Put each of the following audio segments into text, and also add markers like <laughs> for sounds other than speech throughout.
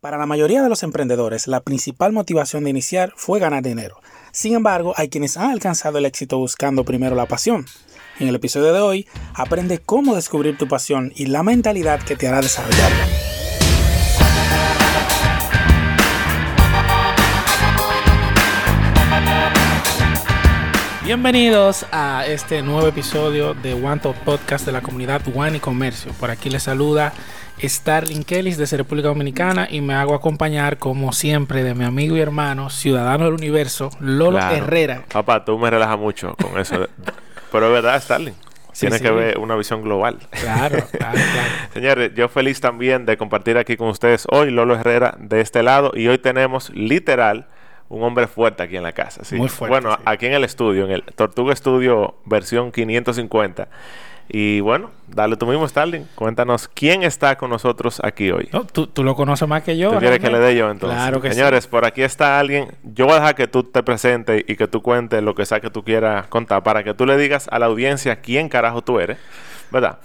Para la mayoría de los emprendedores, la principal motivación de iniciar fue ganar dinero. Sin embargo, hay quienes han alcanzado el éxito buscando primero la pasión. En el episodio de hoy, aprende cómo descubrir tu pasión y la mentalidad que te hará desarrollarla. Bienvenidos a este nuevo episodio de One Top Podcast de la comunidad One y Comercio. Por aquí les saluda Starling Kelly desde República Dominicana y me hago acompañar como siempre de mi amigo y hermano, ciudadano del universo, Lolo Herrera. Papá, tú me relajas mucho con eso. Pero es verdad, Starling. Tiene que ver una visión global. Claro, claro, claro. <laughs> Señores, yo feliz también de compartir aquí con ustedes hoy Lolo Herrera de este lado y hoy tenemos literal un hombre fuerte aquí en la casa. ¿sí? Muy fuerte. Bueno, aquí en el estudio, en el Tortuga Studio versión 550. Y bueno, dale tú mismo, Starling. Cuéntanos quién está con nosotros aquí hoy. No, tú, tú lo conoces más que yo. ¿Tú quieres que le dé yo entonces? Claro que Señores, por aquí está alguien. Yo voy a dejar que tú te presentes y que tú cuentes lo que sea que tú quieras contar para que tú le digas a la audiencia quién carajo tú eres. ¿Verdad?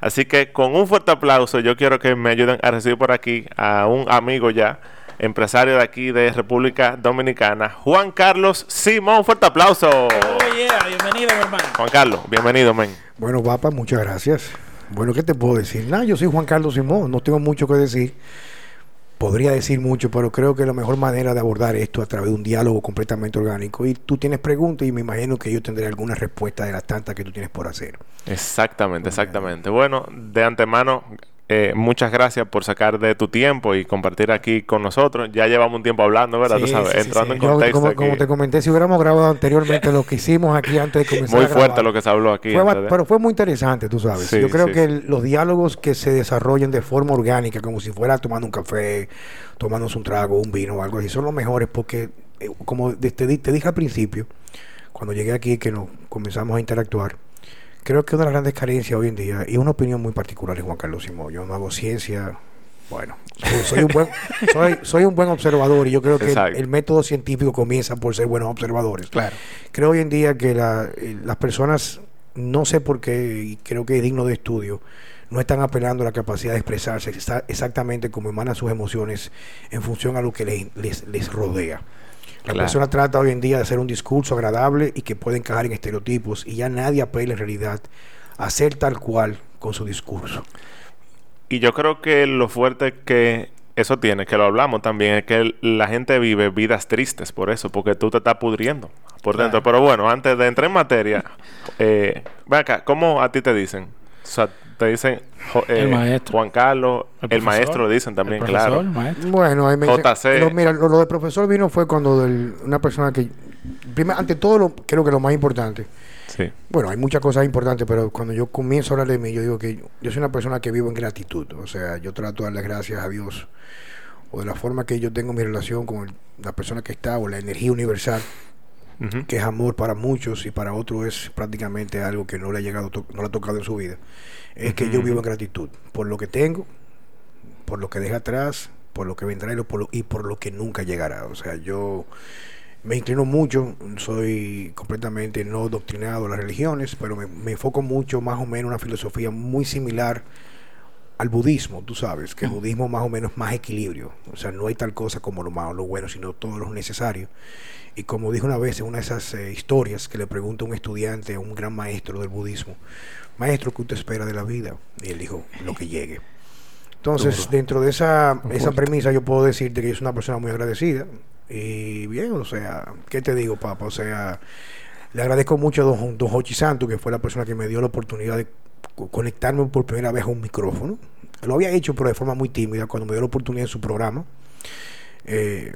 Así que con un fuerte aplauso, yo quiero que me ayuden a recibir por aquí a un amigo ya empresario de aquí de República Dominicana, Juan Carlos Simón. Fuerte aplauso. Oh, yeah. Bienvenido, mi hermano. Juan Carlos, bienvenido, men. Bueno, papá, muchas gracias. Bueno, ¿qué te puedo decir? Nada, yo soy Juan Carlos Simón, no tengo mucho que decir. Podría decir mucho, pero creo que la mejor manera de abordar esto a través de un diálogo completamente orgánico. Y tú tienes preguntas y me imagino que yo tendré alguna respuesta de las tantas que tú tienes por hacer. Exactamente, exactamente. Bueno, de antemano, eh, muchas gracias por sacar de tu tiempo y compartir aquí con nosotros. Ya llevamos un tiempo hablando, ¿verdad? Sí, Tú sabes, sí, sí, entrando sí. en Yo, contexto. como, te comenté, si hubiéramos grabado anteriormente lo que hicimos aquí antes de comenzar Muy a fuerte grabar, lo que se habló aquí. fue de- pero fue muy interesante, tú sabes. Sí, Yo creo que el- los diálogos que se desarrollen de forma orgánica, como si fuera tomando un café, tomándose un trago, un vino o algo así, son los mejores porque, eh, como te, te dije al principio, cuando llegué aquí, que nos comenzamos a interactuar, creo que una de las grandes carencias hoy en día, y una opinión muy particular de Juan Carlos Simón, yo no hago ciencia, bueno, soy, soy un, buen, <laughs> soy, soy un buen observador y yo creo que el, método científico comienza por ser buenos observadores. Claro. Creo hoy en día que la- eh, las personas, no sé por qué, y creo que es digno de estudio, no están apelando a la capacidad de expresarse exa- exactamente como emanan sus emociones en función a lo que les, les, les rodea. La Claro. persona trata hoy en día de hacer un discurso agradable y que puede encajar en estereotipos y ya nadie apela en realidad a ser tal cual con su discurso. Y yo creo que lo fuerte que eso tiene, que lo hablamos también, es que la gente vive vidas tristes por eso, porque tú te estás pudriendo por Claro. dentro. Pero bueno, antes de entrar en materia, <laughs> eh, ven acá, ¿cómo a ti te dicen? O sea, te dicen jo- eh, El maestro. Juan Carlos, el, profesor, maestro lo dicen también, el profesor, claro. el maestro. Bueno, ahí me dicen- JC. lo- mira, lo, lo del profesor vino fue cuando del- una persona que, primero, ante todo, lo, creo que lo más importante, Sí. bueno, hay muchas cosas importantes, pero cuando yo comienzo a hablar de mí, yo digo que yo soy una persona que vivo en gratitud, o sea, yo trato de darle gracias a Dios, o de la forma que yo tengo mi relación con el- la persona que está, o la energía universal, Que es amor para muchos y para otros es prácticamente algo que no le ha llegado, no le ha tocado en su vida, es que yo vivo en gratitud por lo que tengo, por lo que deja atrás, por lo que vendrá y, lo- por lo, y por lo que nunca llegará. O sea, yo me inclino mucho, soy completamente no doctrinado a las religiones, pero me, me enfoco mucho más o menos en una filosofía muy similar al budismo, tú sabes, que el budismo más o menos más equilibrio, o sea, no hay tal cosa como lo malo, lo bueno, sino todo lo necesario. Y como dijo una vez en una de esas eh, historias que le pregunta un estudiante a un gran maestro del budismo, maestro, ¿qué usted espera de la vida? Y él dijo, lo que llegue. Entonces, Duro. dentro de esa, esa premisa, yo puedo decirte que yo soy una persona muy agradecida. Y bien, o sea, ¿qué te digo, papá? O sea, le agradezco mucho a don, don Hochi Santo, que fue la persona que me dio la oportunidad de conectarme por primera vez a un micrófono. Lo había hecho, pero de forma muy tímida, cuando me dio la oportunidad en su programa. Eh,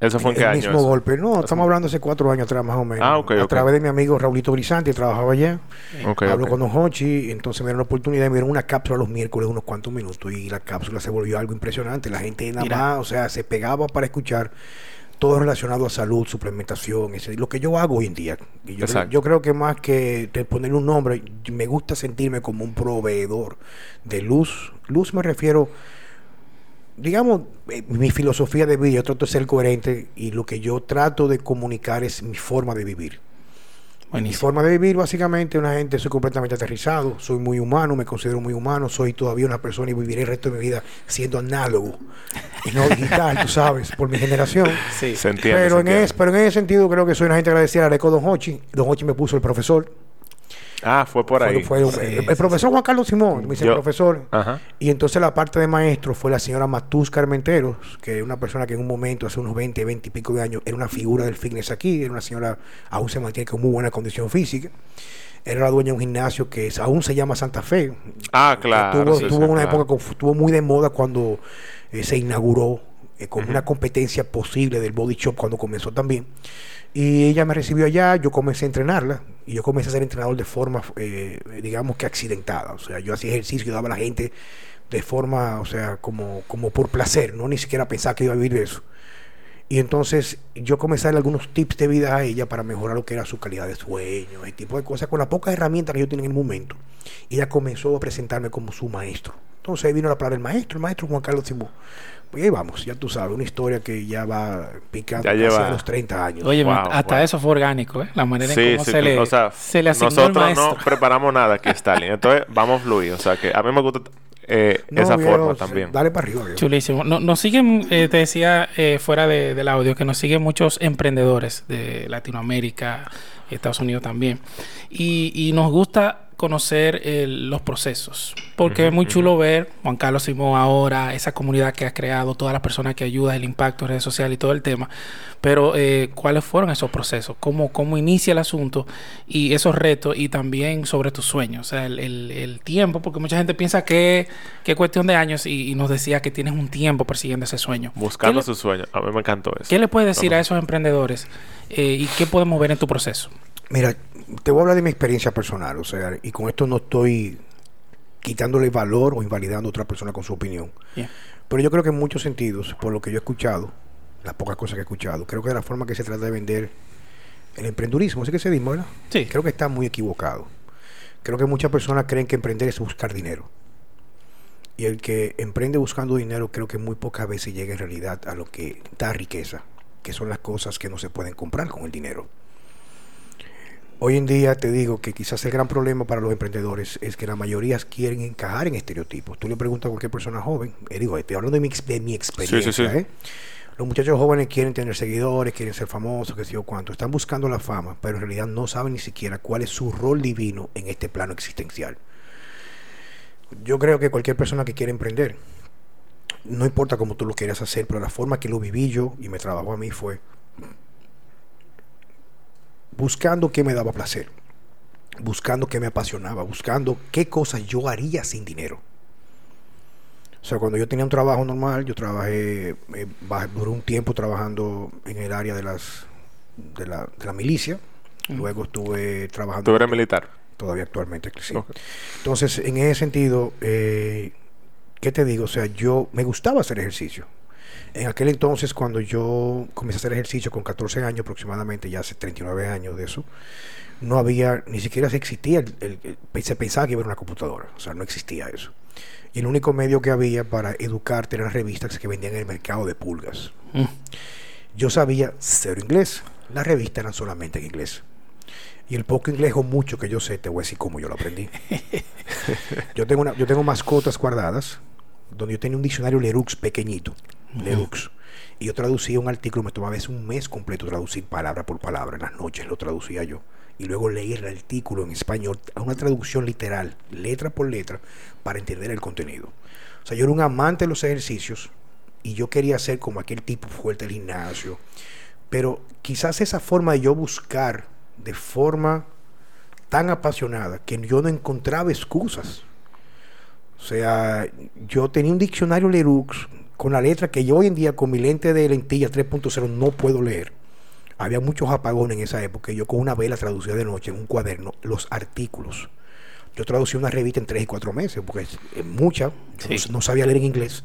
¿Eso fue en el qué año? mismo eso? golpe. No, estamos hablando hace cuatro años atrás, más o menos. Ah, ok, a través de mi amigo Raulito Brisanti, trabajaba allá. Hablo con Don Hochi, entonces me dieron la oportunidad, me dieron una cápsula los miércoles, unos cuantos minutos, y la cápsula se volvió algo impresionante. La gente nada Mira. más, o sea, se pegaba para escuchar todo relacionado a salud, suplementación, ese- lo que yo hago hoy en día. Y yo, yo creo que más que ponerle un nombre, me gusta sentirme como un proveedor de luz. Luz me refiero, digamos, eh, mi filosofía de vida, yo trato de ser coherente y lo que yo trato de comunicar es mi forma de vivir. Mi Buenísimo. forma de vivir, básicamente, una gente, soy completamente aterrizado, soy muy humano, me considero muy humano, soy todavía una persona y viviré el resto de mi vida siendo análogo y no digital, tú sabes, por mi generación. <laughs> Sí. Se entiende. Pero se en, entiende. es, pero en ese sentido creo que soy una gente agradecida. Le Don Hochi. Don Hochi me puso el profesor. Ah, fue por Fue- ahí. fue un- Sí, el, profesor Juan Carlos Simón, me dice Yo- profesor. Ajá. Y entonces la parte de maestro fue la señora Matus Carmenteros, que es una persona que en un momento, hace unos 20, 20 y pico de años, era una figura del fitness aquí, era una señora, aún se mantiene con muy buena condición física. Era la dueña de un gimnasio que es- aún se llama Santa Fe. Ah, claro. tuvo sí, tuvo sí, una claro. época que estuvo muy de moda cuando eh, se inauguró eh, con una competencia posible del body shop cuando comenzó también. Y ella me recibió allá, yo comencé a entrenarla y yo comencé a ser entrenador de forma, eh, digamos que accidentada. O sea, yo hacía ejercicio y daba a la gente de forma, o sea, como, como por placer, no ni siquiera pensaba que iba a vivir eso. Y entonces yo comencé a darle algunos tips de vida a ella para mejorar lo que era su calidad de sueño, ese tipo de cosas, con las pocas herramientas que yo tenía en el momento. Y ella comenzó a presentarme como su maestro. Entonces ahí vino la palabra del maestro, el maestro Juan Carlos Simón. Pues ahí vamos, ya tú sabes, una historia que ya va picando Ya casi lleva- a los 30 años. Oye, Wow, hasta wow. eso fue orgánico, ¿eh? La manera en Sí, cómo sí, se, le, o sea, se le asignó nosotros no preparamos nada aquí, Stalin. Entonces, vamos a fluir. O sea, que a mí me gusta eh, No, esa viejo, forma también. Dale para arriba, viejo. Chulísimo. No- nos siguen, eh, te decía eh, fuera de- del audio, que nos siguen muchos emprendedores de Latinoamérica, Estados Unidos también. Y, y nos gusta conocer eh, los procesos. Porque es muy chulo ver Juan Carlos Simón ahora, esa comunidad que has creado, todas las personas que ayudas, el impacto en redes sociales y todo el tema. Pero, eh, ¿cuáles fueron esos procesos? ¿Cómo, ¿Cómo inicia el asunto? Y esos retos y también sobre tus sueños. O sea, el, el- el tiempo, porque mucha gente piensa que, es cuestión de años y, y nos decía que tienes un tiempo persiguiendo ese sueño. Buscando ¿Qué le- su sueño. A mí me encantó eso. ¿Qué le puedes decir a esos emprendedores eh, y qué podemos ver en tu proceso? Mira, te voy a hablar de mi experiencia personal, o sea, y con esto no estoy quitándole valor o invalidando a otra persona con su opinión. Pero yo creo que en muchos sentidos, por lo que yo he escuchado, las pocas cosas que he escuchado, creo que de la forma que se trata de vender el emprendurismo, así que se dice, ¿verdad? Sí. Creo que está muy equivocado. Creo que muchas personas creen que emprender es buscar dinero. Y el que emprende buscando dinero, creo que muy pocas veces llega en realidad a lo que da riqueza, que son las cosas que no se pueden comprar con el dinero. Hoy en día te digo que quizás el gran problema para los emprendedores es que la mayoría quieren encajar en estereotipos. Tú le preguntas a cualquier persona joven, eh, digo, estoy hablando de mi, ex- de mi experiencia, sí. ¿eh? Los muchachos jóvenes quieren tener seguidores, quieren ser famosos, qué sé yo cuánto. Están buscando la fama, pero en realidad no saben ni siquiera cuál es su rol divino en este plano existencial. Yo creo que cualquier persona que quiera emprender, no importa cómo tú lo quieras hacer, pero la forma que lo viví yo y me trabajó a mí fue buscando qué me daba placer, buscando qué me apasionaba, buscando qué cosas yo haría sin dinero. O sea, cuando yo tenía un trabajo normal, yo trabajé, eh, duré un tiempo trabajando en el área de las de la, de la milicia. Luego estuve trabajando Tú eres militar. todavía actualmente, sí. Entonces, en ese sentido, eh, ¿qué te digo? O sea, yo me gustaba hacer ejercicio. En aquel entonces, cuando yo comencé a hacer ejercicio con 14 años aproximadamente, ya hace 39 años de eso, no había, ni siquiera se existía, el- el- el- se pensaba que iba a haber una computadora, o sea, no existía eso. Y el único medio que había para educarte eran las revistas que vendían en el mercado de pulgas. Mm. Yo sabía cero inglés, las revistas eran solamente en inglés. Y el poco inglés o mucho que yo sé, te voy a decir cómo yo lo aprendí. <laughs> yo, tengo una, yo tengo mascotas guardadas, donde yo tenía un diccionario Lerux pequeñito, Y yo traducía un artículo, me tomaba a veces un mes completo traducir palabra por palabra, en las noches lo traducía yo. Y luego leer el artículo en español, a una traducción literal, letra por letra, para entender el contenido. O sea, yo era un amante de los ejercicios y yo quería ser como aquel tipo fuerte del gimnasio. Pero quizás esa forma de yo buscar de forma tan apasionada que yo no encontraba excusas. O sea, yo tenía un diccionario Lerux con la letra que yo hoy en día con mi lente de lentilla 3.0 no puedo leer. Había muchos apagones en esa época y yo con una vela traducía de noche en un cuaderno los artículos. Yo traducí una revista en tres y cuatro meses porque es, es mucha. Yo Sí. no, no sabía leer en inglés.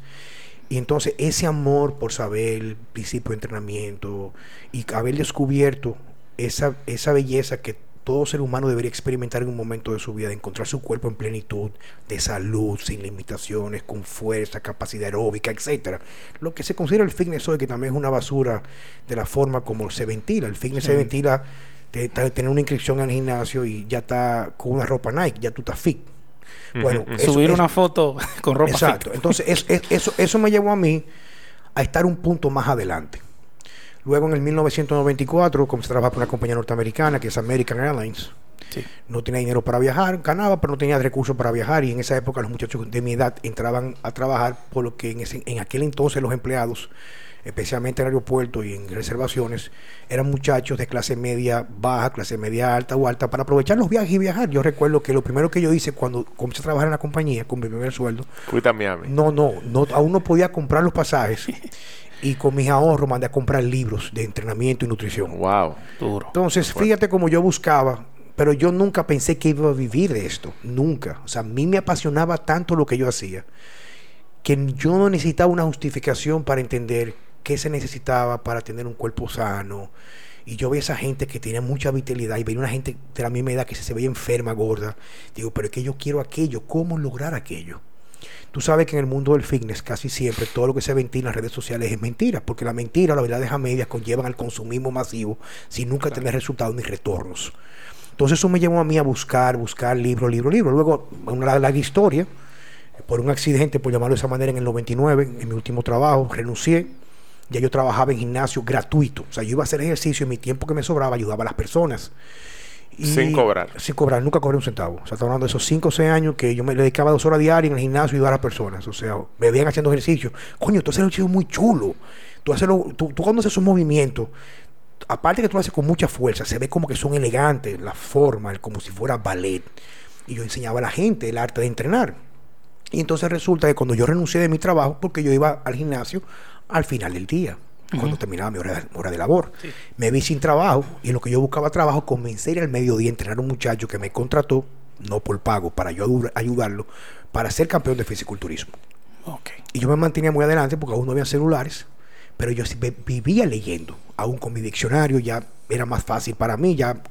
Y entonces ese amor por saber el principio de entrenamiento y haber descubierto esa, esa belleza que todo ser humano debería experimentar en un momento de su vida, de encontrar su cuerpo en plenitud, de salud, sin limitaciones, con fuerza, capacidad aeróbica, etcétera. Lo que se considera el fitness hoy, que también es una basura de la forma como se ventila. El fitness se ventila de, de tener una inscripción en el gimnasio y ya está con una ropa Nike, ya tú estás fit. Bueno, subir una foto con ropa Exacto. Entonces, eso, eso me llevó a mí a estar un punto más adelante. Luego en el 1994 comencé a trabajar para una compañía norteamericana que es American Airlines. No tenía dinero para viajar, ganaba, pero no tenía recursos para viajar. Y en esa época los muchachos de mi edad entraban a trabajar, por lo que en, ese, en aquel entonces los empleados, especialmente en el aeropuerto y en reservaciones, eran muchachos de clase media baja, clase media alta o alta, para aprovechar los viajes y viajar. Yo recuerdo que lo primero que yo hice cuando comencé a trabajar en la compañía, con mi primer sueldo, No, no, no, aún no podía comprar los pasajes. <laughs> y con mis ahorros mandé a comprar libros de entrenamiento y nutrición. Wow, duro. Entonces, fíjate cómo yo buscaba, pero yo nunca pensé que iba a vivir de esto, nunca. O sea, a mí me apasionaba tanto lo que yo hacía que yo no necesitaba una justificación para entender qué se necesitaba para tener un cuerpo sano. Y yo veía esa gente que tenía mucha vitalidad y veía una gente de la misma edad que se, se veía enferma, gorda. Digo, pero es que yo quiero aquello, ¿cómo lograr aquello? Tú sabes que en el mundo del fitness casi siempre todo lo que se ventila en las redes sociales es mentira, porque la mentira, la verdad a medias conllevan al consumismo masivo sin nunca tener resultados ni retornos. Entonces eso me llevó a mí a buscar, buscar libro, libro, libro. Luego, una larga historia, por un accidente, por llamarlo de esa manera, en el 99, en mi último trabajo, renuncié. Ya yo trabajaba en gimnasio gratuito. O sea, yo iba a hacer ejercicio y mi tiempo que me sobraba ayudaba a las personas sin cobrar. Sin cobrar, nunca cobré un centavo. O sea, estamos hablando de esos 5 o 6 años que yo me dedicaba dos horas diarias en el gimnasio y ayudar a las personas. O sea, me veían haciendo ejercicio. Coño, tú haces ejercicio muy chulo. Tú, haces tú, cuando haces un movimiento, aparte que tú lo haces con mucha fuerza, se ve como que son elegantes, la forma, como si fuera ballet. Y yo enseñaba a la gente el arte de entrenar. Y entonces resulta que cuando yo renuncié de mi trabajo, porque yo iba al gimnasio al final del día cuando terminaba mi hora, hora de labor. Me vi sin trabajo y lo que yo buscaba trabajo, convencer al mediodía a entrenar a un muchacho que me contrató, no por pago, para yo ayudarlo, para ser campeón de fisiculturismo. Y yo me mantenía muy adelante porque aún no había celulares, pero yo vivía leyendo, aún con mi diccionario ya era más fácil para mí, ya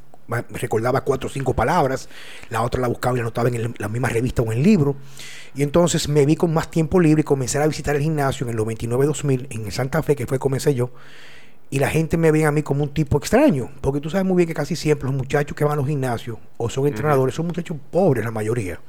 recordaba cuatro o cinco palabras, la otra la buscaba y la anotaba en la misma revista o en el libro. Y entonces me vi con más tiempo libre y comencé a visitar el gimnasio en el 99-2000 en Santa Fe, que fue comencé yo y la gente me ve a mí como un tipo extraño, porque tú sabes muy bien que casi siempre los muchachos que van a los gimnasios o son entrenadores son muchachos pobres la mayoría,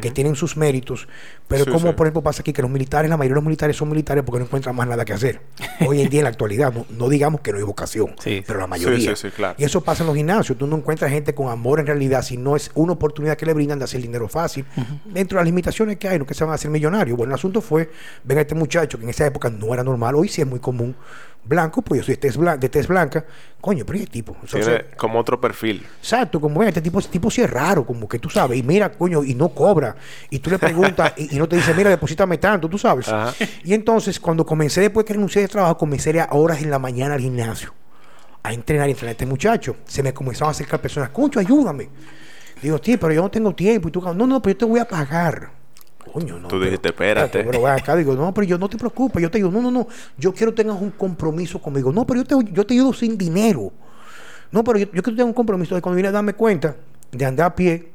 que tienen sus méritos, pero como por ejemplo pasa aquí que los militares, la mayoría de los militares son militares porque no encuentran más nada que hacer. <laughs> Hoy en día en la actualidad, no, digamos que no hay vocación, pero la mayoría. Y eso pasa en los gimnasios, tú no encuentras gente con amor en realidad, si no es una oportunidad que le brindan de hacer dinero fácil, dentro de las limitaciones que hay, no que se van a hacer millonarios. Bueno, el asunto fue, ven a este muchacho que en esa época no era normal, hoy sí es muy común blanco, pues yo soy de tez blanca, coño, pero este tipo. Tiene como otro perfil. Exacto, como este tipo, este tipo sí es raro, como que tú sabes, y mira, coño, y no cobra. Y tú le preguntas y, no te dice, mira, deposítame tanto, tú sabes. Y entonces, cuando comencé, después que renuncié de trabajo, comencé a horas en la mañana al gimnasio a entrenar y entrenar a este muchacho. Se me comenzaron a acercar personas, concho, ayúdame. Digo, tío, pero yo no tengo tiempo. Y tú, no, no, pero yo te voy a pagar. Coño, no. Tú dijiste, espérate. Pero, acá digo, no, pero yo no te preocupes. Yo te digo, no, no, no. Yo quiero que tengas un compromiso conmigo. No, pero yo te, yo te ayudo sin dinero. No, pero yo, yo quiero que tengas un compromiso. De cuando vine a darme cuenta de andar a pie,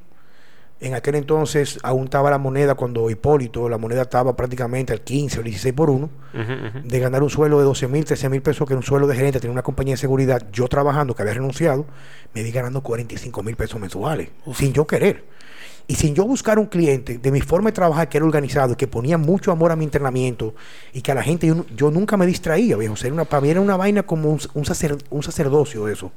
en aquel entonces aún estaba la moneda, cuando Hipólito, la moneda estaba prácticamente al 15 o 16 por 1, de ganar un sueldo de 12 mil, 13 mil pesos, que era un sueldo de gerente, tenía una compañía de seguridad, yo trabajando, que había renunciado, me di ganando 45 mil pesos mensuales, sin yo querer. Y sin yo buscar un cliente de mi forma de trabajar que era organizado y que ponía mucho amor a mi entrenamiento y que a la gente yo, nunca me distraía, viejo. O una, para mí era una vaina como un, un, un sacerdocio eso.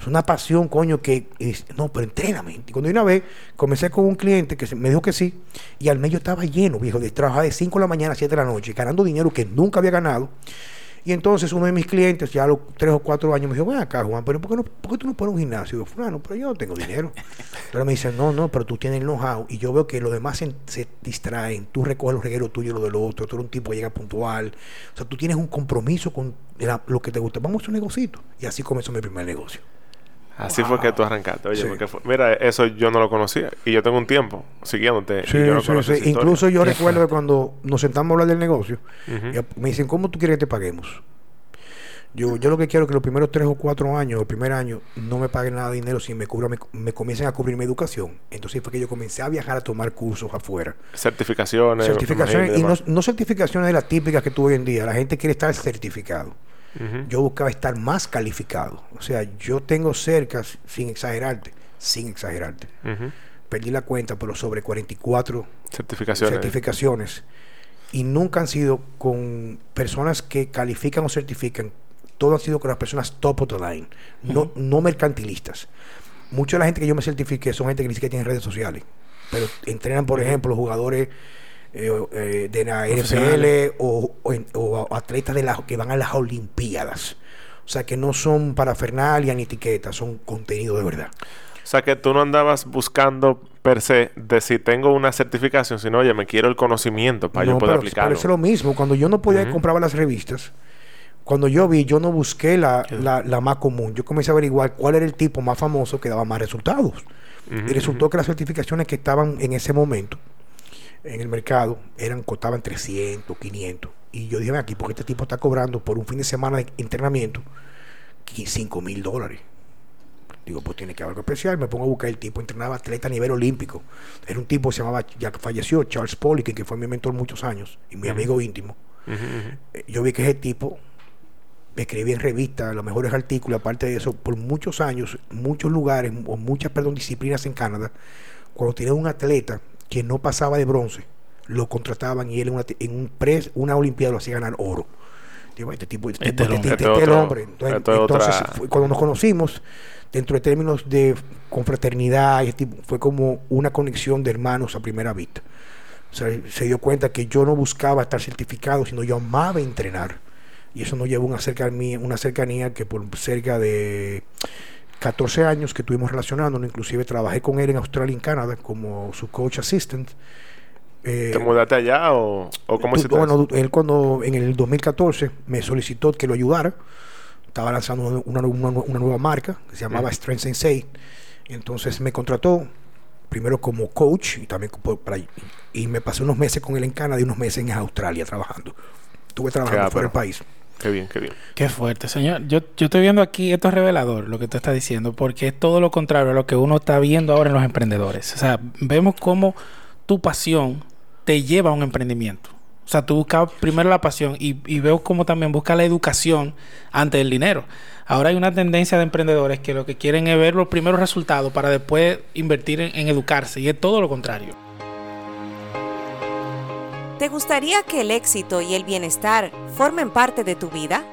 Es una pasión, coño, que... no, pero entréname. Y cuando una vez comencé con un cliente que me dijo que sí y al medio estaba lleno, viejo, de trabajar de 5 de la mañana a 7 de la noche, ganando dinero que nunca había ganado. Y entonces uno de mis clientes, ya a los tres o cuatro años, me dijo, ven acá, Juan, pero ¿por qué, no, por qué tú no pones un gimnasio? Y yo, fulano, pero yo no tengo dinero. pero me dice, no, no, pero tú tienes el know-how. Y yo veo que los demás se, distraen. Tú recoges los regueros tuyos y los del otro. Tú eres un tipo que llega puntual. O sea, tú tienes un compromiso con lo que te gusta. Vamos a un negocito. Y así comenzó mi primer negocio. Así fue que tú arrancaste. Oye, porque mira, eso yo no lo conocía. Y yo tengo un tiempo siguiéndote. Sí, sí, Incluso yo <laughs> recuerdo que cuando nos sentamos a hablar del negocio, me dicen, ¿cómo tú quieres que te paguemos? Yo, yo lo que quiero es que los primeros tres o cuatro años, el primer año, no me paguen nada de dinero si me, cubra, me, me comiencen a cubrir mi educación. Entonces fue que yo comencé a viajar a tomar cursos afuera. Certificaciones. Certificaciones, y no, no certificaciones de las típicas que tú hoy en día. La gente quiere estar certificado. Yo buscaba estar más calificado. O sea, yo tengo cerca, sin exagerarte, sin exagerarte. Ujú. Perdí la cuenta, pero sobre 44 Certificaciones. certificaciones. Y nunca han sido con personas que califican o certifican. Todo han sido con las personas top of the line, no, no mercantilistas. Mucha de la gente que yo me certifiqué son gente que ni siquiera tiene redes sociales. Pero entrenan, por ejemplo, jugadores eh, eh, de la NFL o, o en- o atletas de la, que van a las Olimpiadas. O sea, que no son parafernalia ni etiquetas, son contenido de verdad. O sea que tú no andabas buscando per se de si tengo una certificación, sino oye, me quiero el conocimiento para yo No, poder pero aplicarlo. parece lo mismo. Cuando yo no podía Ujú. comprar las revistas, cuando yo vi, yo no busqué la, la, la más común. Yo comencé a averiguar cuál era el tipo más famoso que daba más resultados. Y resultó que las certificaciones que estaban en ese momento en el mercado eran costaban 300, 500. Y yo dije, "Ven aquí, porque este tipo está cobrando por un fin de semana de entrenamiento 5 mil dólares. Digo, pues tiene que haber algo especial. Me pongo a buscar el tipo, entrenaba atleta a nivel olímpico. Era un tipo que se llamaba, ya que falleció, Charles Poliquin, que fue mi mentor muchos años y mi amigo íntimo. Eh, Yo vi que ese tipo escribía en revistas los mejores artículos, aparte de eso, por muchos años, muchos lugares, o muchas, perdón, disciplinas en Canadá, cuando tenía un atleta que no pasaba de bronce, lo contrataban y él en, una, en un pres, una olimpiada lo hacía ganar oro. Digo, este tipo, este, Este tipo, este- hombre. este Este Entonces, este fue- cuando nos conocimos, dentro de términos de confraternidad, este tipo, fue como una conexión de hermanos a primera vista. O sea, se dio cuenta que yo no buscaba estar certificado, sino yo amaba entrenar. Y eso nos llevó a una cercanía, una cercanía que por cerca de 14 años que estuvimos relacionándonos, inclusive trabajé con él en Australia y en Canadá como su coach assistant. Eh, ¿Te mudaste allá o, o cómo hiciste bueno, él cuando en el 2014 me solicitó que lo ayudara. Estaba lanzando una, una- una nueva marca que se llamaba Mm. Strength Sensei. Entonces me contrató primero como coach y también para, y me pasé unos meses con él en Canadá y unos meses en Australia trabajando. Estuve trabajando Qué fuera del país. Qué bien, qué bien. Qué fuerte, señor. Yo, yo estoy viendo aquí, esto es revelador, lo que tú estás diciendo, porque es todo lo contrario a lo que uno está viendo ahora en los emprendedores. O sea, vemos cómo tu pasión te lleva a un emprendimiento. O sea, tú buscas primero la pasión y, veo cómo también busca la educación ante el dinero. Ahora hay una tendencia de emprendedores que lo que quieren es ver los primeros resultados para después invertir en educarse y es todo lo contrario. ¿Te gustaría que el éxito y el bienestar formen parte de tu vida?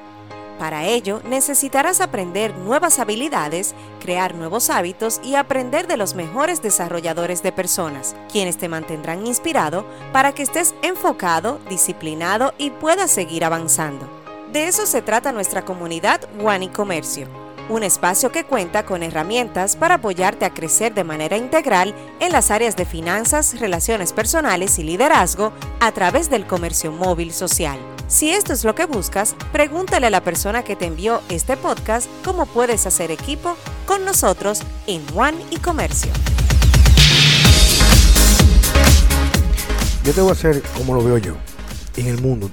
Para ello, necesitarás aprender nuevas habilidades, crear nuevos hábitos y aprender de los mejores desarrolladores de personas, quienes te mantendrán inspirado para que estés enfocado, disciplinado y puedas seguir avanzando. De eso se trata nuestra comunidad One y Comercio, un espacio que cuenta con herramientas para apoyarte a crecer de manera integral en las áreas de finanzas, relaciones personales y liderazgo a través del comercio móvil social. Si esto es lo que buscas, pregúntale a la persona que te envió este podcast cómo puedes hacer equipo con nosotros en One y Comercio. Yo te voy a hacer como lo veo yo en el mundo.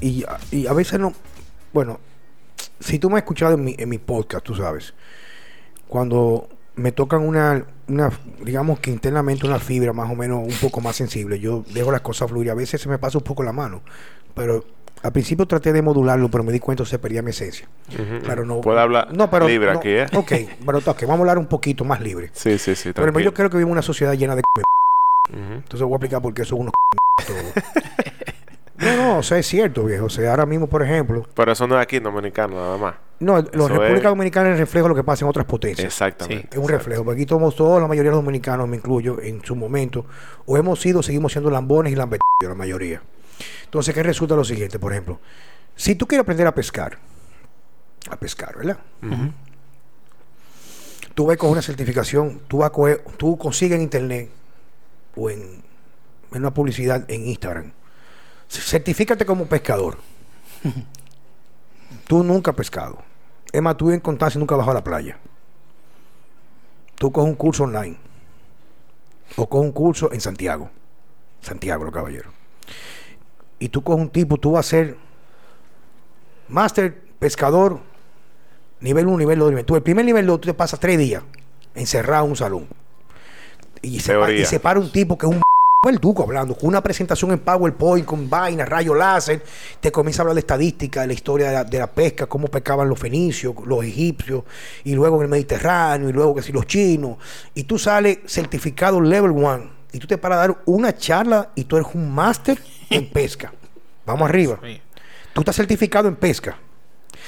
Y, a veces no. Bueno, si tú me has escuchado en mi, en mi podcast, tú sabes. Cuando me tocan una, una, digamos que internamente una fibra más o menos un poco más sensible, yo dejo las cosas fluir. A veces se me pasa un poco la mano. Pero al principio traté de modularlo, pero me di cuenta que se perdía mi esencia. Claro, no. Puede hablar no, pero, libre no, aquí, ¿eh? Ok, pero ok, vamos a hablar un poquito más libre. Sí, sí, sí. Pero yo creo que vivimos en una sociedad llena de Ujú. entonces voy a explicar por qué son unos. <laughs> No, no, o sea, es cierto, viejo. O sea, ahora mismo, por ejemplo, Pero eso no es aquí en Dominicano, nada más. no, la República es- Dominicana es el reflejo de lo que pasa en otras potencias. Exactamente. Es un reflejo. Porque aquí todos, todos, la mayoría de los dominicanos, me incluyo, en su momento, o hemos sido, seguimos siendo lambones y lambetillos, la mayoría. Entonces, ¿qué resulta lo siguiente? Por ejemplo, si tú quieres aprender a pescar, a pescar, ¿verdad? Tú vas con una certificación, tú vas a coger, tú consigues en internet o en, en una publicidad en Instagram. Certifícate como pescador. tú nunca has pescado. Es más, tú en Constancia nunca has bajado a la playa. Tú coges un curso online. O coges un curso en Santiago. Santiago, los caballeros. Y tú coges un tipo, tú vas a ser Master pescador, nivel 1, nivel 2, nivel Tú, el primer nivel 2, tú te pasas tres días encerrado en un salón. Y se, y se para un tipo que es un el duco hablando, con una presentación en PowerPoint, con vaina, rayo láser, te comienza a hablar de estadística, de la historia de la, de la pesca, cómo pescaban los fenicios, los egipcios, y luego en el Mediterráneo, y luego que si los chinos, y tú sales certificado level 1, y tú te paras a dar una charla y tú eres un máster en pesca. Vamos arriba. Tú estás certificado en pesca.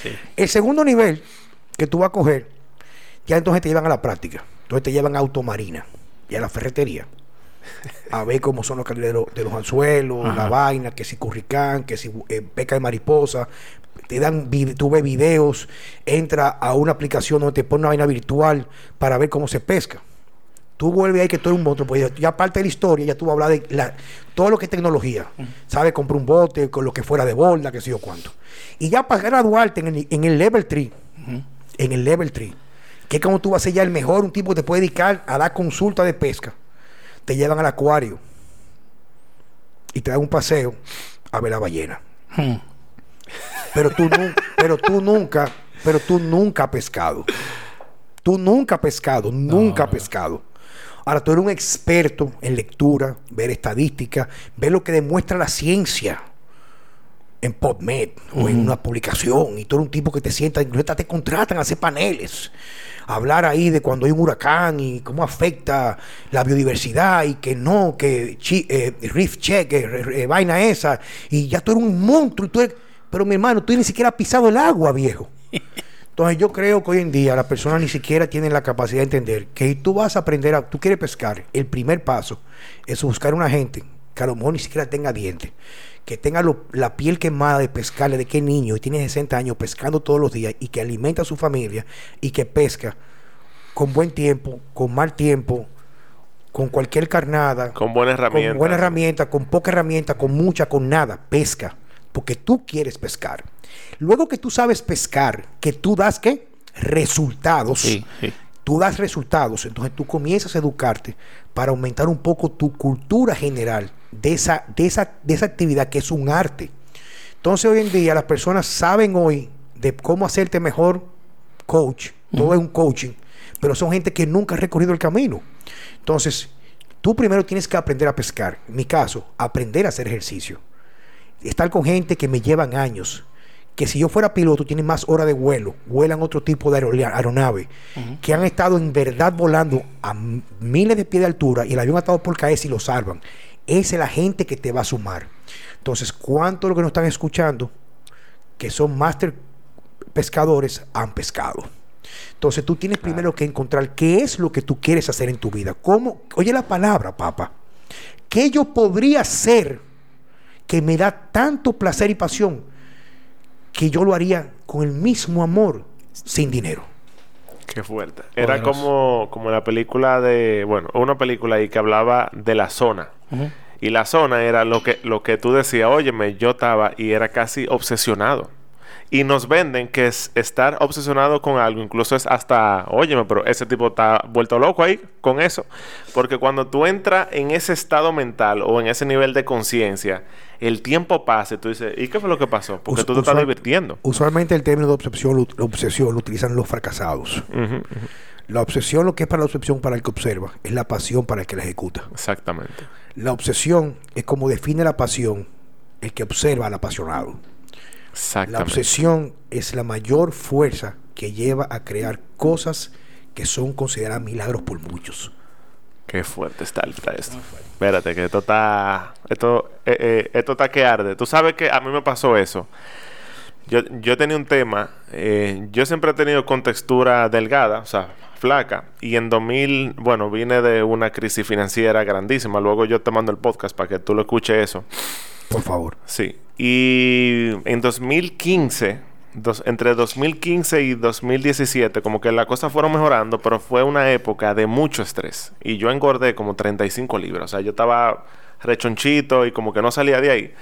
Sí. El segundo nivel que tú vas a coger, ya entonces te llevan a la práctica. Entonces te llevan a automarina y a la ferretería. A ver cómo son los calidades de, los- de los anzuelos, la vaina, que si curricán, que si eh, pesca de mariposa. Te dan, tú ves videos, entra a una aplicación donde te pone una vaina virtual para ver cómo se pesca. Tú vuelves ahí que tú eres un monstruo, pues ya, aparte de la historia, ya tú vas a hablar de la- todo lo que es tecnología. ¿Sabes? Comprar un bote con lo que fuera de borda, que sé yo cuánto. Y ya para graduarte en el, en el level 3, en el level 3, que es como tú vas a ser ya el mejor, un tipo que te puede dedicar a dar consulta de pesca. Te llevan al acuario y te dan un paseo a ver la ballena. Hmm. Pero tú, pero tú nunca, pero tú nunca has pescado. Tú nunca has pescado, nunca has pescado. Ahora tú eres un experto en lectura, ver estadística, ver lo que demuestra la ciencia en PubMed o en una publicación. Y tú eres un tipo que te sienta, incluso te contratan a hacer paneles. Hablar ahí de cuando hay un huracán y cómo afecta la biodiversidad y que no, que eh, reef check, eh, vaina esa. Y ya tú eres un monstruo. Tú pero mi hermano, tú ni siquiera has pisado el agua, viejo. Entonces yo creo que hoy en día las personas ni siquiera tienen la capacidad de entender que tú vas a aprender a, tú quieres pescar, el primer paso es buscar una gente que a lo mejor ni siquiera tenga dientes, que tenga lo- la piel quemada de pescarle de qué niño y tiene 60 años pescando todos los días y que alimenta a su familia y que pesca con buen tiempo, con mal tiempo, con cualquier carnada, Con buena herramienta. con buena herramienta, con poca herramienta, con mucha, con nada, pesca, porque tú quieres pescar. Luego que tú sabes pescar, que tú das qué? Resultados. Sí, sí. Tú das resultados, entonces tú comienzas a educarte para aumentar un poco tu cultura general de esa, de esa, de esa actividad que es un arte. Entonces hoy en día las personas saben hoy de cómo hacerte mejor coach, todo es un coaching, pero son gente que nunca ha recorrido el camino. Entonces, tú primero tienes que aprender a pescar. En mi caso, aprender a hacer ejercicio. Estar con gente que me llevan años. Que si yo fuera piloto, tienen más horas de vuelo, vuelan otro tipo de aeronave, que han estado en verdad volando a miles de pies de altura y el avión ha estado por caerse y lo salvan. Esa es la gente que te va a sumar. Entonces, ¿cuántos de los que nos están escuchando, que son máster pescadores, han pescado? Entonces tú tienes primero que encontrar qué es lo que tú quieres hacer en tu vida. ¿Cómo? Oye la palabra, papá. ¿Qué yo podría hacer que me da tanto placer y pasión que yo lo haría con el mismo amor sin dinero? Qué fuerte. Era Poderoso. como, como la película de. Bueno, una película ahí que hablaba de la zona. Y la zona era lo que, lo que tú decías, óyeme, yo estaba y era casi obsesionado. Y nos venden que es estar obsesionado con algo, incluso es hasta, óyeme, pero ese tipo está vuelto loco ahí con eso. Porque cuando tú entras en ese estado mental o en ese nivel de conciencia, el tiempo pasa y tú dices, ¿y qué fue lo que pasó? Porque Us- tú te estás divirtiendo. Usualmente el término de obsesión, lo- la obsesión lo utilizan los fracasados. La obsesión, lo que es para la obsesión para el que observa, es la pasión para el que la ejecuta. Exactamente. La obsesión es como define la pasión el que observa al apasionado. La obsesión es la mayor fuerza que lleva a crear cosas que son consideradas milagros por muchos. Qué fuerte está, está esto. Espérate, que esto está. Esto, eh, eh, esto está que arde. Tú sabes que a mí me pasó eso. Yo, yo tenía un tema. eh, yo siempre he tenido contextura delgada, o sea, flaca. Y en 2000, bueno, vine de una crisis financiera grandísima. Luego yo te mando el podcast para que tú lo escuches eso. Por favor. Sí. Y en 2015, dos- entre 2015 y 2017, como que las cosas fueron mejorando, pero fue una época de mucho estrés. Y yo engordé como 35 libras. O sea, yo estaba rechonchito y como que no salía de ahí.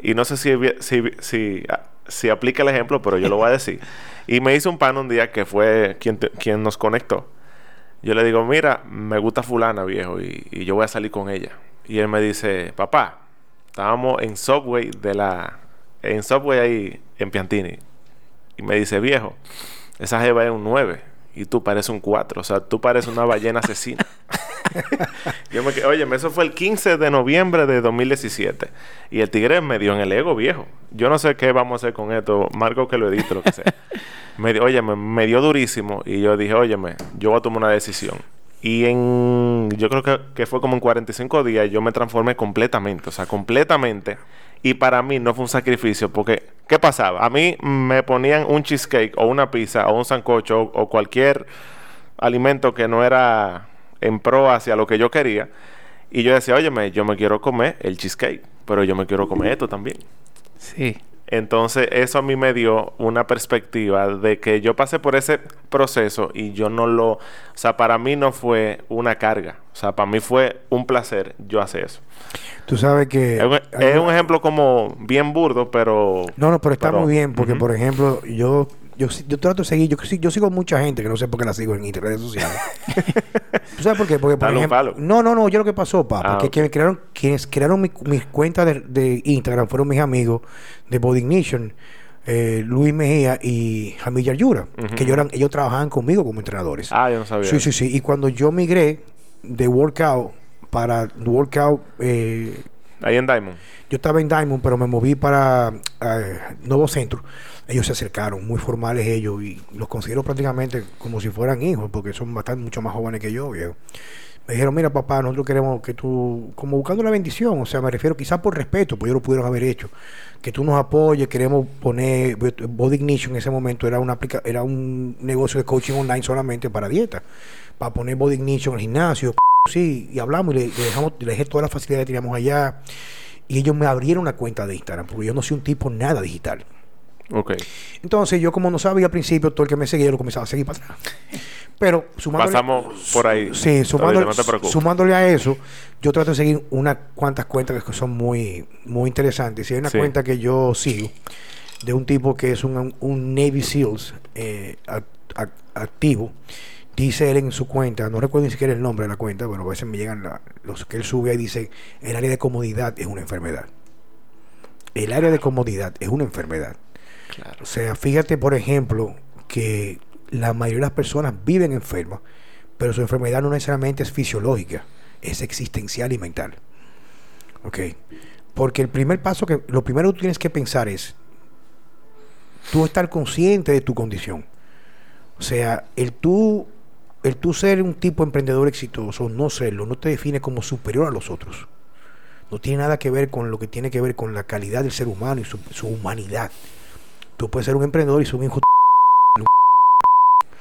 Y no sé si, si, si, ah, si aplica el ejemplo, pero yo lo voy a decir. <laughs> Y me hizo un pan un día que fue quien, te- quien nos conectó. Yo le digo, mira, me gusta fulana, viejo, y, y yo voy a salir con ella. Y él me dice, papá, estábamos en Subway de la... En Subway ahí, en Piantini. Y me dice, viejo, esa jeva es un 9 y tú pareces un 4. O sea, tú pareces una ballena asesina. <laughs> yo me quedé, oye, eso fue el 15 de noviembre de 2017. Y el tigre me dio en el ego, viejo. Yo no sé qué vamos a hacer con esto. Marco que lo edite, lo que sea. <laughs> me oye, me, dio durísimo. Y yo dije, óyeme, yo voy a tomar una decisión. Y en, yo creo que, que, fue como en 45 días, yo me transformé completamente, o sea, completamente. Y para mí no fue un sacrificio, porque, ¿qué pasaba? A mí me ponían un cheesecake o una pizza o un sancocho o, cualquier alimento que no era en pro hacia lo que yo quería. Y yo decía, óyeme, yo me quiero comer el cheesecake, pero yo me quiero comer esto también. Sí. Entonces, eso a mí me dio una perspectiva de que yo pasé por ese proceso y yo no lo. O sea, para mí no fue una carga. O sea, para mí fue un placer yo hacer eso. Tú sabes que... Es un, ejemplo como bien burdo, pero... No, no, pero está muy bien, porque por ejemplo, yo, yo, yo trato de seguir, yo, yo sigo mucha gente que no sé por qué la sigo en redes sociales. <laughs> ¿Tú sabes por qué? Porque, por ejemplo... No, no, no, yo lo que pasó, papá, ah, que, crearon, quienes crearon mi, mis cuentas de, Instagram fueron mis amigos de Body Ignition. Eh, Luis Mejía y Jamil Yayura, que ellos, eran, ellos trabajaban conmigo como entrenadores. Ah, yo no sabía. Sí, sí, sí. Y cuando yo migré de workout para workout. Eh, Ahí en Diamond. Yo estaba en Diamond, pero me moví para eh, Nuevo Centro. Ellos se acercaron, muy formales ellos, y los considero prácticamente como si fueran hijos, porque son bastante mucho más jóvenes que yo, viejo. Me dijeron, mira papá, nosotros queremos que tú, como buscando una bendición, o sea, me refiero quizás por respeto, pues ellos lo pudieron haber hecho, que tú nos apoyes, queremos poner, Body Ignition en ese momento era, una era un negocio de coaching online solamente para dieta, para poner Body Ignition en el gimnasio, Sí, y hablamos y le, dejamos, le dejé todas las facilidades que teníamos allá. Y ellos me abrieron una cuenta de Instagram, porque yo no soy un tipo nada digital. Ok. Entonces, yo como no sabía al principio, todo el que me seguía lo comenzaba a seguir para atrás. Pero sumándole, Pasamos por ahí. Sí, sumándole, sumándole, a eso, yo trato de seguir unas cuantas cuentas que son muy, muy interesantes. Si hay una cuenta que yo sigo de un tipo que es un, un Navy SEALs eh, activo Dice él en su cuenta, no recuerdo ni siquiera el nombre de la cuenta, pero a veces me llegan los que él sube y dice, el área de comodidad es una enfermedad. El área de comodidad es una enfermedad. O sea, fíjate, por ejemplo, que la mayoría de las personas viven enfermas, pero su enfermedad no necesariamente es fisiológica, es existencial y mental. ¿Ok? Porque el primer paso que, lo primero que tú tienes que pensar es, tú estar consciente de tu condición. O sea, el tú el tú ser un tipo emprendedor exitoso, no serlo, no te define como superior a los otros. No tiene nada que ver con lo que tiene que ver con la calidad del ser humano y su, humanidad. Tú puedes ser un emprendedor y ser un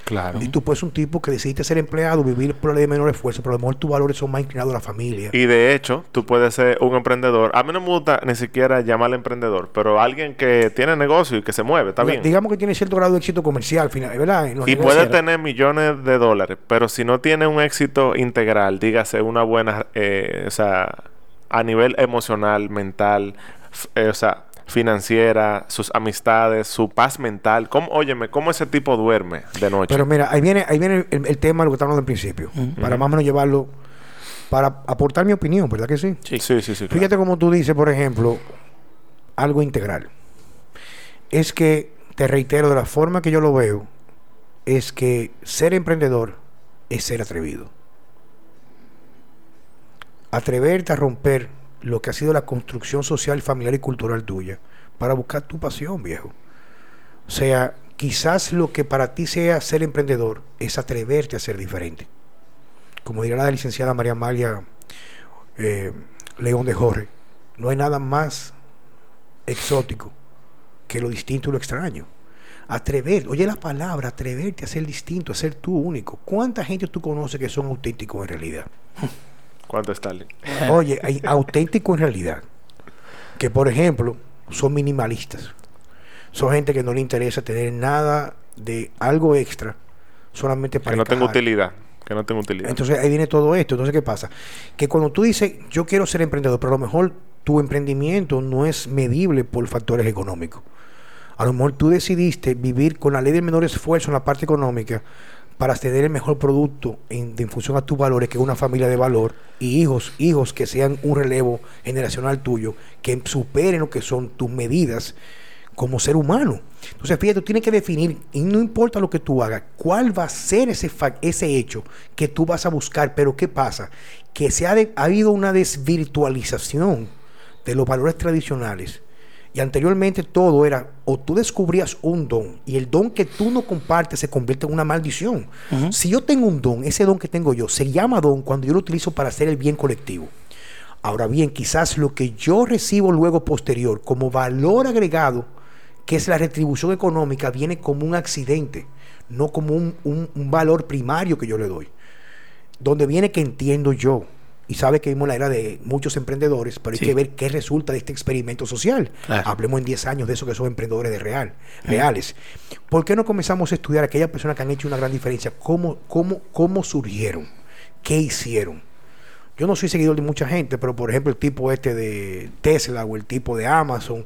Claro. Y tú puedes un tipo que decidiste ser empleado, vivir por ley de menor esfuerzo, pero a lo mejor tus valores son más inclinados a la familia. Y de hecho, tú puedes ser un emprendedor. A mí no me gusta ni siquiera llamarle emprendedor, pero alguien que tiene negocio y que se mueve, está bien. Digamos que tiene cierto grado de éxito comercial, ¿verdad? y puede tener millones de dólares, pero si no tiene un éxito integral, dígase una buena, eh, o sea, a nivel emocional, mental, eh, o sea, financiera, sus amistades, su paz mental. ¿Cómo, óyeme, ¿cómo ese tipo duerme de noche? Pero mira, ahí viene, ahí viene el, tema de lo que estamos hablando al principio. Para más o menos llevarlo, para aportar mi opinión, ¿verdad que sí? Sí, sí, sí. Fíjate como tú dices, por ejemplo, algo integral. Es que, te reitero, de la forma que yo lo veo, es que ser emprendedor es ser atrevido. Atreverte a romper lo que ha sido la construcción social, familiar y cultural tuya para buscar tu pasión, viejo. O sea, quizás lo que para ti sea ser emprendedor es atreverte a ser diferente. Como dirá la licenciada María Amalia eh, León de Jorge, no hay nada más exótico que lo distinto y lo extraño. Atrever, oye la palabra, atreverte a ser distinto, a ser tú único. ¿Cuánta gente tú conoces que son auténticos en realidad? ¿Cuánto Stalin? <laughs> Oye, hay auténticos en realidad. Que por ejemplo, son minimalistas. Son gente que no le interesa tener nada de algo extra solamente para. Que no tenga utilidad. Que no tenga utilidad. Entonces ahí viene todo esto. Entonces, ¿qué pasa? Que cuando tú dices, yo quiero ser emprendedor, pero a lo mejor tu emprendimiento no es medible por factores económicos. A lo mejor tú decidiste vivir con la ley del menor esfuerzo en la parte económica para tener el mejor producto en, función a tus valores, que es una familia de valor, y hijos, hijos que sean un relevo generacional tuyo, que superen lo que son tus medidas como ser humano. Entonces, fíjate, tú tienes que definir, y no importa lo que tú hagas, cuál va a ser ese, ese hecho que tú vas a buscar. Pero ¿qué pasa? Que se ha, ha habido una desvirtualización de los valores tradicionales. Y anteriormente todo era, o tú descubrías un don y el don que tú no compartes se convierte en una maldición. Si yo tengo un don, ese don que tengo yo se llama don cuando yo lo utilizo para hacer el bien colectivo. Ahora bien, quizás lo que yo recibo luego posterior como valor agregado, que es la retribución económica, viene como un accidente, no como un, un valor primario que yo le doy. Donde viene que entiendo yo, y sabe que vimos la era de muchos emprendedores, pero hay que ver qué resulta de este experimento social. Hablemos en 10 años de eso que son emprendedores de real, reales. ¿Por qué no comenzamos a estudiar a aquellas personas que han hecho una gran diferencia? ¿Cómo, cómo, cómo surgieron? ¿Qué hicieron? Yo no soy seguidor de mucha gente, pero por ejemplo el tipo este de Tesla o el tipo de Amazon,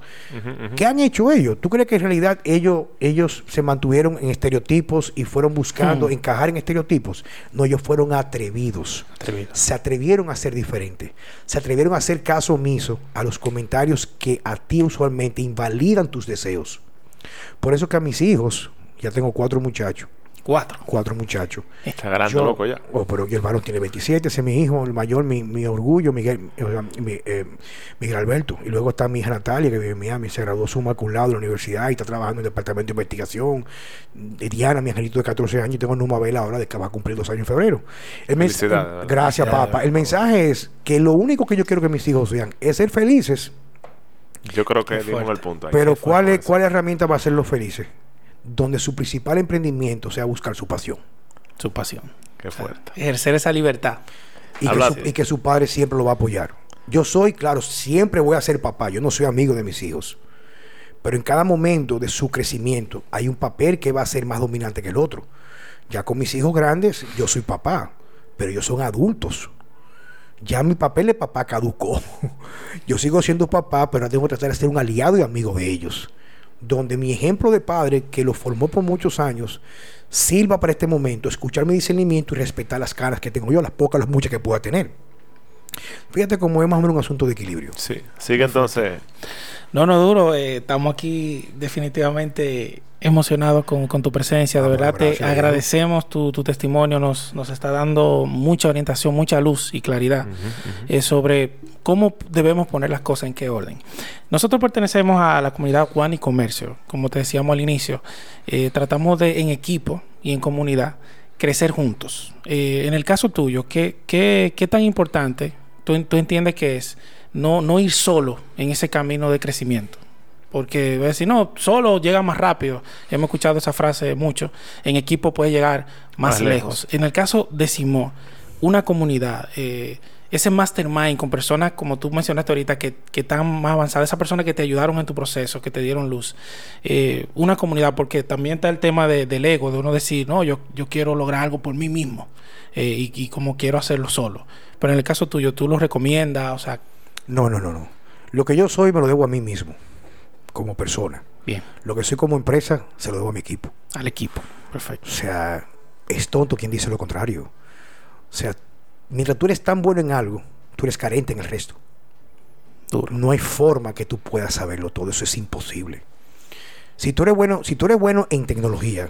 ¿qué han hecho ellos? ¿Tú crees que en realidad ellos, ellos se mantuvieron en estereotipos y fueron buscando hmm. encajar en estereotipos? No, ellos fueron atrevidos. Se atrevieron a ser diferentes. Se atrevieron a hacer caso omiso a los comentarios que a ti usualmente invalidan tus deseos. Por eso que a mis hijos, ya tengo cuatro muchachos, Cuatro. Cuatro muchachos. Está grande, loco ya. Oh, pero el varón tiene 27, ese es mi hijo, el mayor, mi, mi orgullo, Miguel, eh, Miguel Alberto. Y luego está mi hija Natalia, que vive en Miami, se graduó suma un lado de la universidad y está trabajando en el departamento de investigación. Diana, mi angelito de 14 años, y tengo Numa Vela ahora de que va a cumplir dos años en febrero. gracias, papá. El mensaje es que lo único que yo quiero que mis hijos sean es ser felices. Yo creo que dimos el punto. Ahí. Pero ¿cuál, es, ¿cuál herramienta va a hacerlos felices? Donde su principal emprendimiento sea buscar su pasión. Su pasión. Qué fuerte. Ejercer esa libertad. Y que, su, padre siempre lo va a apoyar. Yo soy, claro, siempre voy a ser papá. Yo no soy amigo de mis hijos. Pero en cada momento de su crecimiento hay un papel que va a ser más dominante que el otro. Ya con mis hijos grandes, yo soy papá, pero ellos son adultos. Ya mi papel de papá caducó. <laughs> yo sigo siendo papá, pero tengo que tratar de ser un aliado y amigo de ellos donde mi ejemplo de padre, que lo formó por muchos años, sirva para este momento, escuchar mi discernimiento y respetar las caras que tengo yo, las pocas, las muchas que pueda tener. Fíjate cómo es más o menos un asunto de equilibrio. Sí, sigue entonces. No, no, duro, eh, estamos aquí definitivamente emocionados con, tu presencia. De ah, verdad te agradecemos tu, testimonio, nos, nos está dando mucha orientación, mucha luz y claridad eh, sobre cómo debemos poner las cosas en qué orden. Nosotros pertenecemos a la comunidad Juan y Comercio, como te decíamos al inicio, eh, tratamos de en equipo y en comunidad crecer juntos. en el caso tuyo, ¿qué, qué, qué tan importante tú, tú entiendes que es? No, no ir solo en ese camino de crecimiento. Porque si no, solo llega más rápido. Hemos escuchado esa frase mucho. En equipo puede llegar más, lejos. En el caso de Simón, una comunidad, eh, ese mastermind con personas como tú mencionaste ahorita que, que están más avanzadas, esas personas que te ayudaron en tu proceso, que te dieron luz. Eh, una comunidad, porque también está el tema del ego, de uno decir, no, yo, yo quiero lograr algo por mí mismo eh, y, y como quiero hacerlo solo. Pero en el caso tuyo, tú lo recomiendas, o sea, no, no, no, no. Lo que yo soy me lo debo a mí mismo, como persona. Bien. Lo que soy como empresa, se lo debo a mi equipo. Al equipo. Perfecto. O sea, es tonto quien dice lo contrario. O sea, mientras tú eres tan bueno en algo, tú eres carente en el resto. Duro. No hay forma que tú puedas saberlo todo, eso es imposible. Si tú eres bueno, si tú eres bueno en tecnología,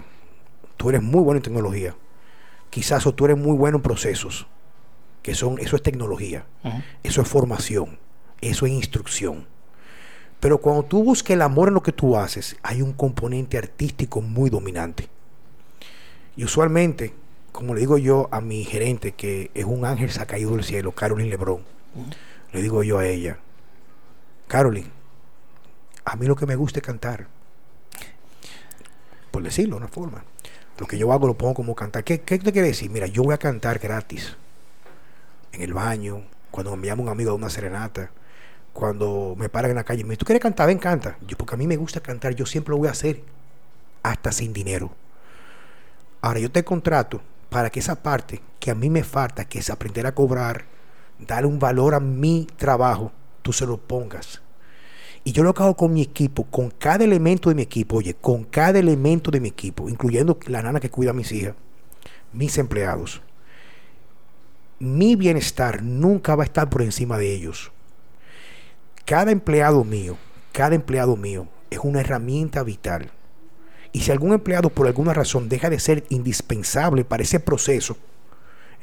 tú eres muy bueno en tecnología. Quizás o tú eres muy bueno en procesos, que son eso es tecnología, eso es formación eso es instrucción. Pero cuando tú buscas el amor en lo que tú haces, hay un componente artístico muy dominante. Y usualmente, como le digo yo a mi gerente, que es un ángel caído del cielo, Carolyn Lebrón, le digo yo a ella, Carolyn, a mí lo que me gusta es cantar. Por decirlo de una forma. Lo que yo hago lo pongo como cantar. ¿Qué, qué te quiere decir? Mira, yo voy a cantar gratis. En el baño, cuando me llama un amigo de una serenata, cuando me paran en la calle me dicen, ¿tú quieres cantar? Ven, canta. Yo, porque a mí me gusta cantar, yo siempre lo voy a hacer, hasta sin dinero. Ahora, yo te contrato para que esa parte que a mí me falta, que es aprender a cobrar, darle un valor a mi trabajo, tú se lo pongas. Y yo lo hago con mi equipo, con cada elemento de mi equipo, oye, con cada elemento de mi equipo, incluyendo la nana que cuida a mis hijas, mis empleados. Mi bienestar nunca va a estar por encima de ellos cada empleado mío, cada empleado mío es una herramienta vital. Y si algún empleado por alguna razón deja de ser indispensable para ese proceso,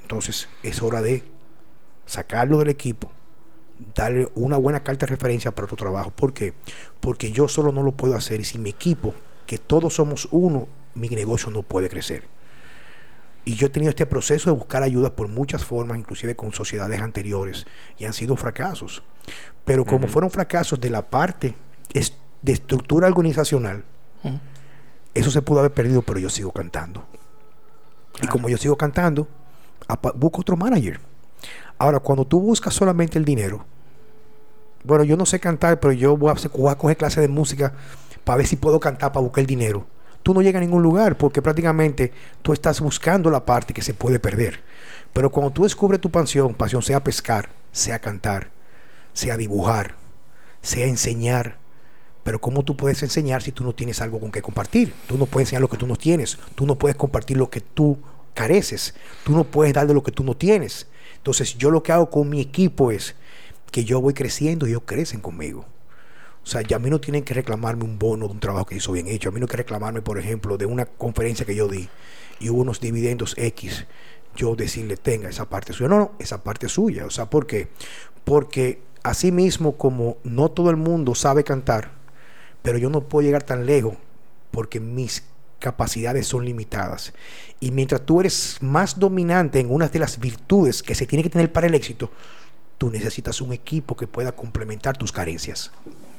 entonces es hora de sacarlo del equipo, darle una buena carta de referencia para tu trabajo. ¿Por qué? Porque yo solo no lo puedo hacer y sin mi equipo, que todos somos uno, mi negocio no puede crecer. Y yo he tenido este proceso de buscar ayuda por muchas formas, inclusive con sociedades anteriores, y han sido fracasos. Pero como fueron fracasos de la parte de estructura organizacional, eso se pudo haber perdido, pero yo sigo cantando. Y como yo sigo cantando, busco otro manager. Ahora, cuando tú buscas solamente el dinero, bueno, yo no sé cantar, pero yo voy a, voy a coger clases de música para ver si puedo cantar para buscar el dinero. Tú no llegas a ningún lugar porque prácticamente tú estás buscando la parte que se puede perder. Pero cuando tú descubres tu pasión, pasión sea pescar, sea cantar, sea dibujar, sea enseñar, pero ¿cómo tú puedes enseñar si tú no tienes algo con que compartir? Tú no puedes enseñar lo que tú no tienes. Tú no puedes compartir lo que tú careces. Tú no puedes dar de lo que tú no tienes. Entonces yo lo que hago con mi equipo es que yo voy creciendo y ellos crecen conmigo. O sea, ya a mí no tienen que reclamarme un bono de un trabajo que hizo bien hecho. A mí no hay que reclamarme, por ejemplo, de una conferencia que yo di y hubo unos dividendos X. Yo decirle, tenga esa parte suya. No, no, esa parte suya. O sea, ¿por qué? Porque así mismo como no todo el mundo sabe cantar, pero yo no puedo llegar tan lejos porque mis capacidades son limitadas. Y mientras tú eres más dominante en una de las virtudes que se tiene que tener para el éxito, tú necesitas un equipo que pueda complementar tus carencias.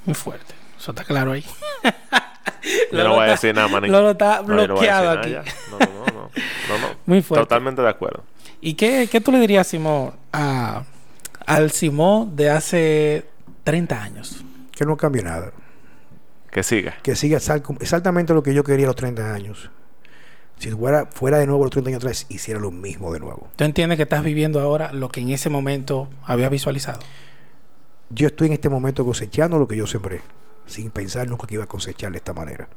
Muy fuerte. Eso está claro ahí. <laughs> yo no voy a decir nada, man. Lo está bloqueado aquí. No, no, no, no, <laughs> Muy fuerte. Totalmente de acuerdo. ¿Y qué, qué tú le dirías, Simón, a, al Simón de hace 30 años? Que no cambie nada. Que siga. Que siga exactamente lo que yo quería a los 30 años. Si fuera, fuera de nuevo los 30 años atrás, hiciera lo mismo de nuevo. ¿Tú entiendes que estás viviendo ahora lo que en ese momento habías visualizado? Yo estoy en este momento cosechando lo que yo sembré, sin pensar nunca que iba a cosechar de esta manera.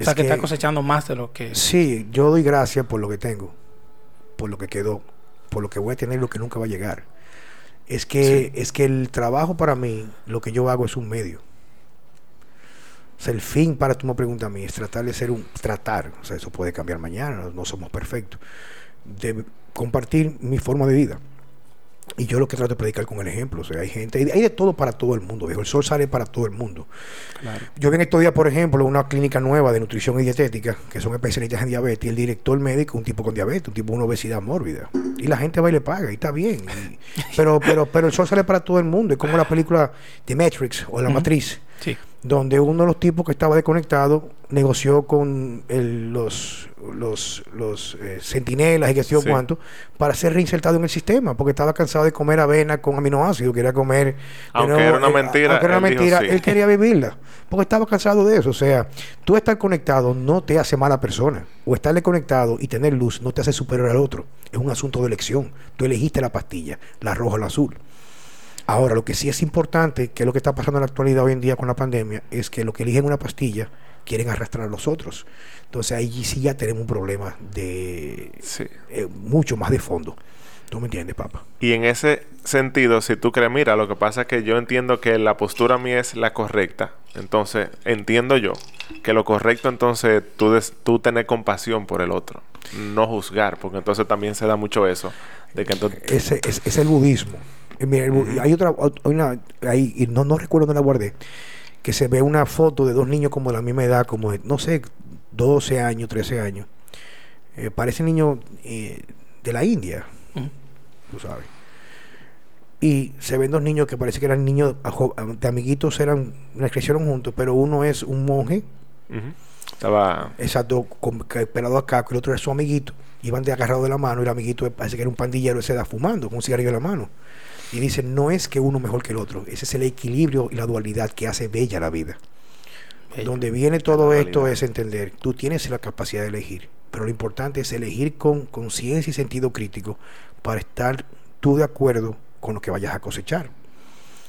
O sea, que, estás cosechando más de lo que... Sí, yo doy gracias por lo que tengo, por lo que quedó, por lo que voy a tener, lo que nunca va a llegar. Es que, es que el trabajo para mí, lo que yo hago es un medio. O sea, el fin para tú me preguntas a mí es tratar de ser un tratar, o sea, eso puede cambiar mañana, no, somos perfectos, de compartir mi forma de vida. Y yo lo que trato de predicar con el ejemplo, o sea, hay gente, hay de todo para todo el mundo, viejo. El sol sale para todo el mundo. Yo vi en estos días, por ejemplo, una clínica nueva de nutrición y dietética, que son especialistas en diabetes, y el director médico, un tipo con diabetes, un tipo con una obesidad mórbida. Y la gente va y le paga, y está bien. pero, pero, pero el sol sale para todo el mundo. Es como la película The Matrix o La Matriz. Sí. donde uno de los tipos que estaba desconectado negoció con los los, los eh, centinelas y que sé yo cuánto para ser reinsertado en el sistema porque estaba cansado de comer avena con aminoácidos quería comer aunque era una eh, mentira aunque era una mentira él quería vivirla porque estaba cansado de eso o sea tú estar conectado no te hace mala persona o estarle conectado y tener luz no te hace superior al otro es un asunto de elección tú elegiste la pastilla la roja o la azul Ahora, lo que sí es importante, que es lo que está pasando en la actualidad hoy en día con la pandemia, es que lo que eligen una pastilla quieren arrastrar a los otros. Entonces ahí sí ya tenemos un problema de eh, mucho más de fondo. ¿Tú me entiendes, papá? Y en ese sentido, si tú crees, mira, lo que pasa es que yo entiendo que la postura mía es la correcta. Entonces, entiendo yo que lo correcto entonces tú, tú tener compasión por el otro, no juzgar, porque entonces también se da mucho eso. De que entonces... ese es el budismo. Eh, hay otra, una, ahí, no, no recuerdo dónde la guardé, que se ve una foto de dos niños como de la misma edad, como de, no sé, 12 años, 13 años. Eh, parece niño eh, de la India, tú sabes. Y se ven dos niños que parece que eran niños de amiguitos, eran, crecieron juntos, pero uno es un monje. Estaba. Exacto, pelado acá, que el otro era su amiguito. Iban de agarrado de la mano y el amiguito parece que era un pandillero ese da fumando con un cigarrillo en la mano. Y dice, no es que uno mejor que el otro, ese es el equilibrio y la dualidad que hace bella la vida. Donde viene todo esto es entender, tú tienes la capacidad de elegir, pero lo importante es elegir con conciencia y sentido crítico para estar tú de acuerdo con lo que vayas a cosechar.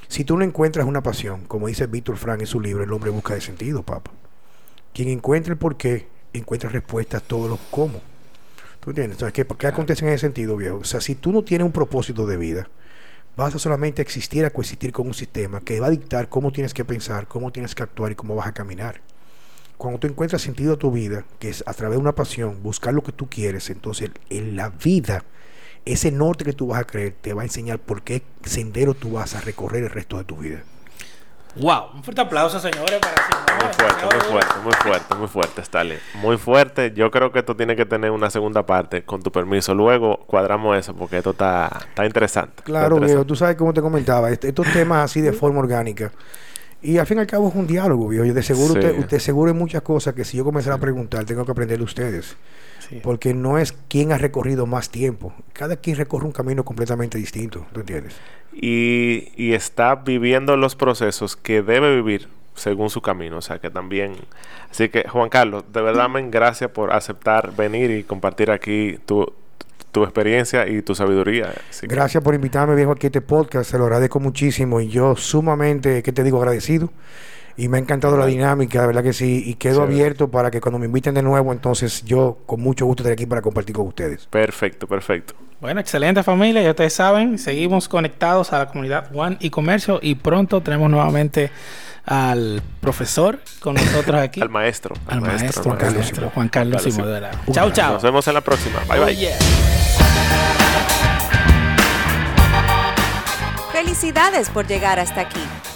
Si tú no encuentras una pasión, como dice Víctor Frank en su libro, El hombre busca de sentido, papá. Quien encuentra el por qué, encuentra respuestas a todos los cómo. ¿Tú entiendes? Entonces, ¿qué, ¿qué acontece en ese sentido, viejo? O sea, si tú no tienes un propósito de vida, vas a solamente existir a coexistir con un sistema que va a dictar cómo tienes que pensar, cómo tienes que actuar y cómo vas a caminar. Cuando tú encuentras sentido a tu vida, que es a través de una pasión, buscar lo que tú quieres, entonces en la vida, ese norte que tú vas a creer te va a enseñar por qué sendero tú vas a recorrer el resto de tu vida. Wow, un fuerte aplauso, señores, para Muy fuerte, muy fuerte, muy fuerte, muy fuerte, Stalin. Muy fuerte. Yo creo que esto tiene que tener una segunda parte, con tu permiso. Luego cuadramos eso, porque esto está, está interesante. Claro, está viejo, tú sabes cómo te comentaba, est- estos temas así de forma orgánica. Y al fin y al cabo es un diálogo, viejo. De seguro Sí. usted, usted seguro hay muchas cosas que si yo comenzara a preguntar, tengo que aprender de ustedes. Sí. Porque no es quién ha recorrido más tiempo. Cada quien recorre un camino completamente distinto, ¿tú entiendes? Y, y está viviendo los procesos que debe vivir según su camino. O sea que también. Así que, Juan Carlos, de verdad, men, gracias por aceptar venir y compartir aquí tu, tu experiencia y tu sabiduría. Así que- Gracias por invitarme, viejo, aquí a este podcast. Se lo agradezco muchísimo. Y yo sumamente, ¿qué te digo? Agradecido. Y me ha encantado la dinámica, de verdad que sí. Y quedo abierto para que cuando me inviten de nuevo, entonces yo con mucho gusto estaré aquí para compartir con ustedes. Perfecto, perfecto. Bueno, excelente familia, ya ustedes saben, seguimos conectados a la comunidad One y Comercio y pronto tenemos nuevamente al profesor con nosotros aquí. <laughs> Al maestro. Al maestro, Juan al Carlos maestro, Simón. Juan Carlos verdad. Chao, chao. Nos vemos en la próxima. Bye, Oh, bye. yeah. Felicidades por llegar hasta aquí.